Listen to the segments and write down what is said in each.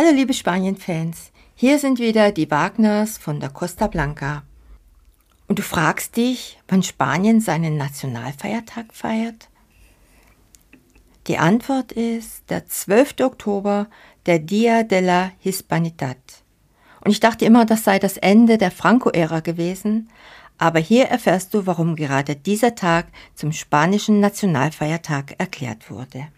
Hallo liebe Spanien-Fans, hier sind wieder die Wagners von der Costa Blanca. Und du fragst dich, wann Spanien seinen Nationalfeiertag feiert? Die Antwort ist der 12. Oktober, der Dia de la Hispanidad. Und ich dachte immer, das sei das Ende der Franco-Ära gewesen, aber hier erfährst du, warum gerade dieser Tag zum spanischen Nationalfeiertag erklärt wurde.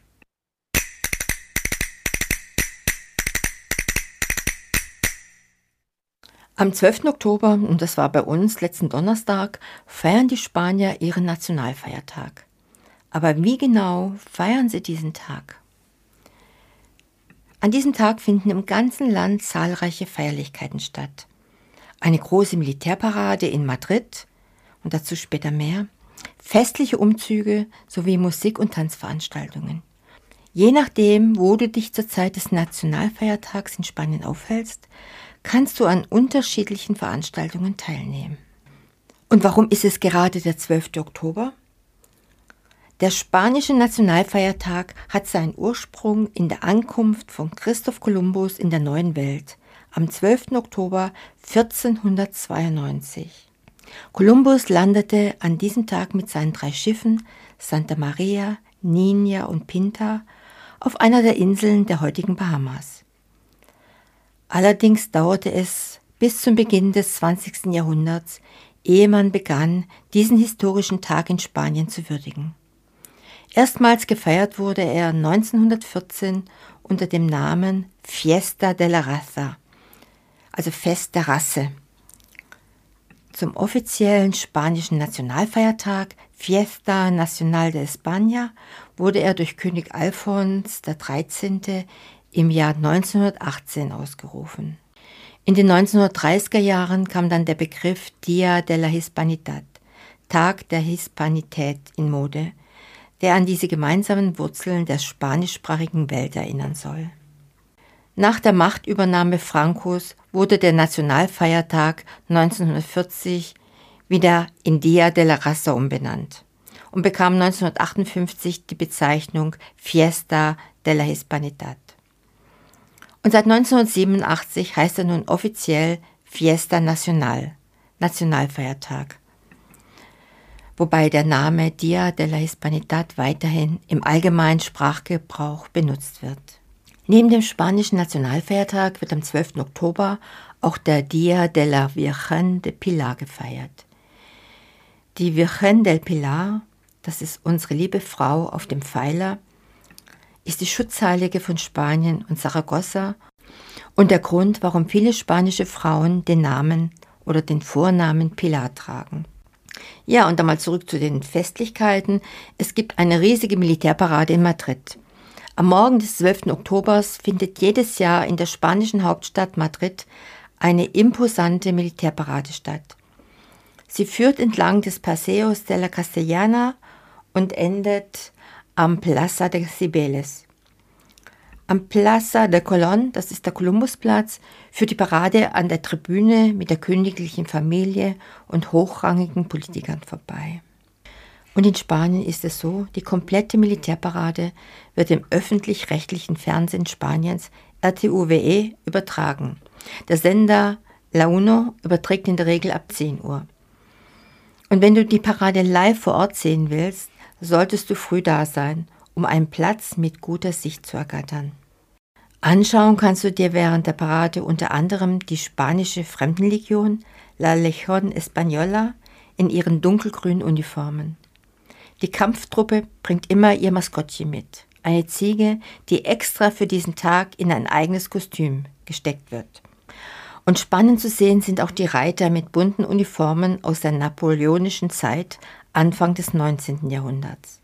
Am 12. Oktober, und das war bei uns letzten Donnerstag, feiern die Spanier ihren Nationalfeiertag. Aber wie genau feiern sie diesen Tag? An diesem Tag finden im ganzen Land zahlreiche Feierlichkeiten statt. Eine große Militärparade in Madrid und dazu später mehr, festliche Umzüge sowie Musik- und Tanzveranstaltungen. Je nachdem, wo du dich zur Zeit des Nationalfeiertags in Spanien aufhältst, kannst du an unterschiedlichen Veranstaltungen teilnehmen. Und warum ist es gerade der 12. Oktober? Der spanische Nationalfeiertag hat seinen Ursprung in der Ankunft von Christoph Kolumbus in der neuen Welt am 12. Oktober 1492. Kolumbus landete an diesem Tag mit seinen drei Schiffen Santa Maria, Nina und Pinta auf einer der Inseln der heutigen Bahamas. Allerdings dauerte es bis zum Beginn des 20. Jahrhunderts, ehe man begann, diesen historischen Tag in Spanien zu würdigen. Erstmals gefeiert wurde er 1914 unter dem Namen Fiesta de la Raza, also Fest der Rasse. Zum offiziellen spanischen Nationalfeiertag Fiesta Nacional de España wurde er durch König Alfons XIII. im Jahr 1918 ausgerufen. In den 1930er Jahren kam dann der Begriff Dia de la Hispanidad, Tag der Hispanität in Mode, der an diese gemeinsamen Wurzeln der spanischsprachigen Welt erinnern soll. Nach der Machtübernahme Francos wurde der Nationalfeiertag 1940 wieder in Dia de la Raza umbenannt und bekam 1958 die Bezeichnung Fiesta de la Hispanidad. Und seit 1987 heißt er nun offiziell Fiesta Nacional, Nationalfeiertag wobei der Name Dia de la Hispanidad weiterhin im allgemeinen Sprachgebrauch benutzt wird. Neben dem spanischen Nationalfeiertag wird am 12. Oktober auch der Dia de la Virgen de Pilar gefeiert. Die Virgen del Pilar, das ist unsere liebe Frau auf dem Pfeiler, ist die Schutzheilige von Spanien und Saragossa und der Grund, warum viele spanische Frauen den Namen oder den Vornamen Pilar tragen. Ja, und dann mal zurück zu den Festlichkeiten. Es gibt eine riesige Militärparade in Madrid. Am Morgen des 12. Oktobers findet jedes Jahr in der spanischen Hauptstadt Madrid eine imposante Militärparade statt. Sie führt entlang des Paseos de la Castellana und endet am Plaza de Cibeles. Am Plaza de Colón, das ist der Kolumbusplatz, führt die Parade an der Tribüne mit der königlichen Familie und hochrangigen Politikern vorbei. Und in Spanien ist es so, die komplette Militärparade wird im öffentlich-rechtlichen Fernsehen Spaniens RTUWE übertragen. Der Sender La Uno überträgt in der Regel ab 10 Uhr. Und wenn du die Parade live vor Ort sehen willst, solltest du früh da sein, um einen Platz mit guter Sicht zu ergattern. Anschauen kannst du dir während der Parade unter anderem die spanische Fremdenlegion La Legión Española in ihren dunkelgrünen Uniformen. Die Kampftruppe bringt immer ihr Maskottchen mit, eine Ziege, die extra für diesen Tag in ein eigenes Kostüm gesteckt wird. Und spannend zu sehen sind auch die Reiter mit bunten Uniformen aus der napoleonischen Zeit Anfang des 19. Jahrhunderts.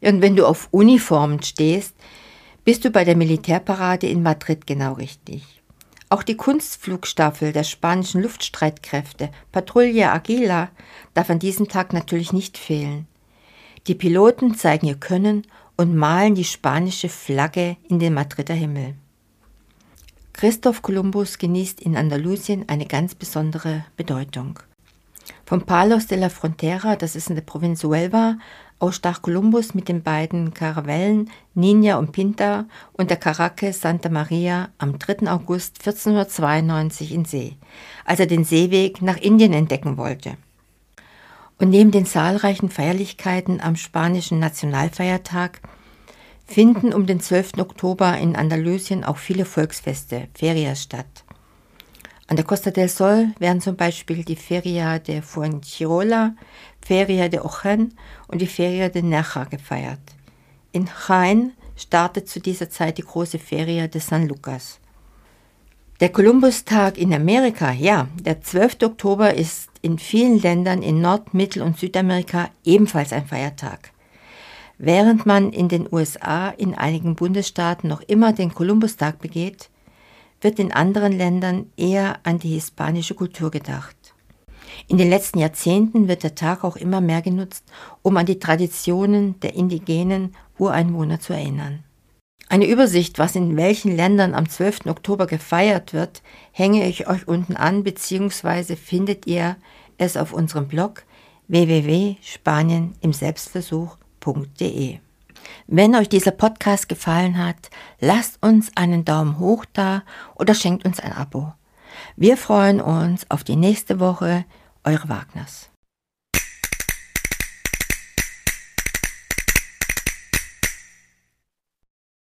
Und wenn du auf Uniformen stehst, bist du bei der Militärparade in Madrid genau richtig. Auch die Kunstflugstaffel der spanischen Luftstreitkräfte, Patrouille Aguila, darf an diesem Tag natürlich nicht fehlen. Die Piloten zeigen ihr Können und malen die spanische Flagge in den Madrider Himmel. Christoph Kolumbus genießt in Andalusien eine ganz besondere Bedeutung. Von Palos de la Frontera, das ist in der Provinz Huelva, ausstach Kolumbus mit den beiden Karavellen Nina und Pinta und der Karacke Santa Maria am 3. August 1492 in See, als er den Seeweg nach Indien entdecken wollte. Und neben den zahlreichen Feierlichkeiten am spanischen Nationalfeiertag finden um den 12. Oktober in Andalusien auch viele Volksfeste, Ferias statt. An der Costa del Sol werden zum Beispiel die Feria de Fuengirola, Feria de Ochen und die Feria de Nerja gefeiert. In Jaén startet zu dieser Zeit die große Feria de San Lucas. Der Kolumbustag in Amerika, ja, der 12. Oktober ist in vielen Ländern in Nord-, Mittel- und Südamerika ebenfalls ein Feiertag. Während man in den USA in einigen Bundesstaaten noch immer den Kolumbustag begeht, wird in anderen Ländern eher an die hispanische Kultur gedacht. In den letzten Jahrzehnten wird der Tag auch immer mehr genutzt, um an die Traditionen der indigenen Ureinwohner zu erinnern. Eine Übersicht, was in welchen Ländern am 12. Oktober gefeiert wird, hänge ich euch unten an, beziehungsweise findet ihr es auf unserem Blog www.spanienimselbstversuch.de. Wenn euch dieser Podcast gefallen hat, lasst uns einen Daumen hoch da oder schenkt uns ein Abo. Wir freuen uns auf die nächste Woche. Eure Wagners.